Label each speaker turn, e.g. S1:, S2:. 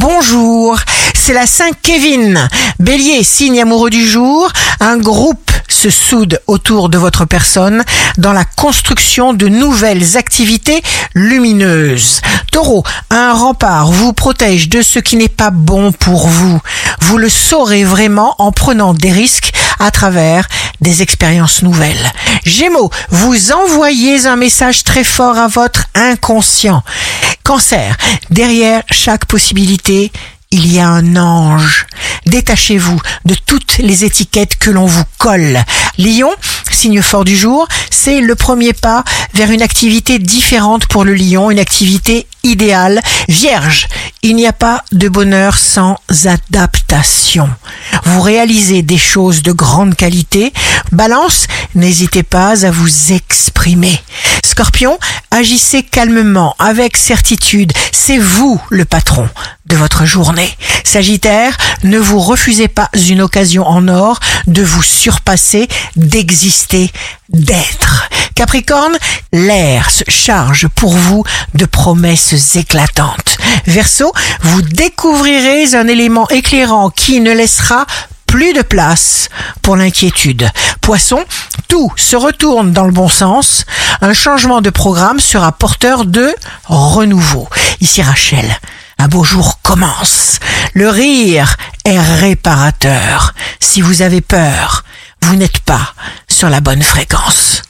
S1: bonjour. C'est la Saint-Kevin. Bélier, signe amoureux du jour. Un groupe se soude autour de votre personne dans la construction de nouvelles activités lumineuses. Taureau, un rempart vous protège de ce qui n'est pas bon pour vous. Vous le saurez vraiment en prenant des risques à travers des expériences nouvelles. Gémeaux, vous envoyez un message très fort à votre inconscient. Cancer, derrière chaque possibilité, il y a un ange. Détachez-vous de toutes les étiquettes que l'on vous colle. Lion, signe fort du jour, c'est le premier pas vers une activité différente pour le lion, une activité idéale. Vierge, il n'y a pas de bonheur sans adaptation. Vous réalisez des choses de grande qualité. Balance, n'hésitez pas à vous exprimer. Scorpion, agissez calmement, avec certitude. C'est vous le patron de votre journée. Sagittaire, ne vous refusez pas une occasion en or de vous surpasser, d'exister, d'être. Capricorne, l'air se charge pour vous de promesses éclatantes. Verseau, vous découvrirez un élément éclairant qui ne laissera plus de place pour l'inquiétude. Poisson, tout se retourne dans le bon sens. Un changement de programme sera porteur de renouveau. Ici Rachel, un beau jour commence. Le rire est réparateur. Si vous avez peur, vous n'êtes pas sur la bonne fréquence.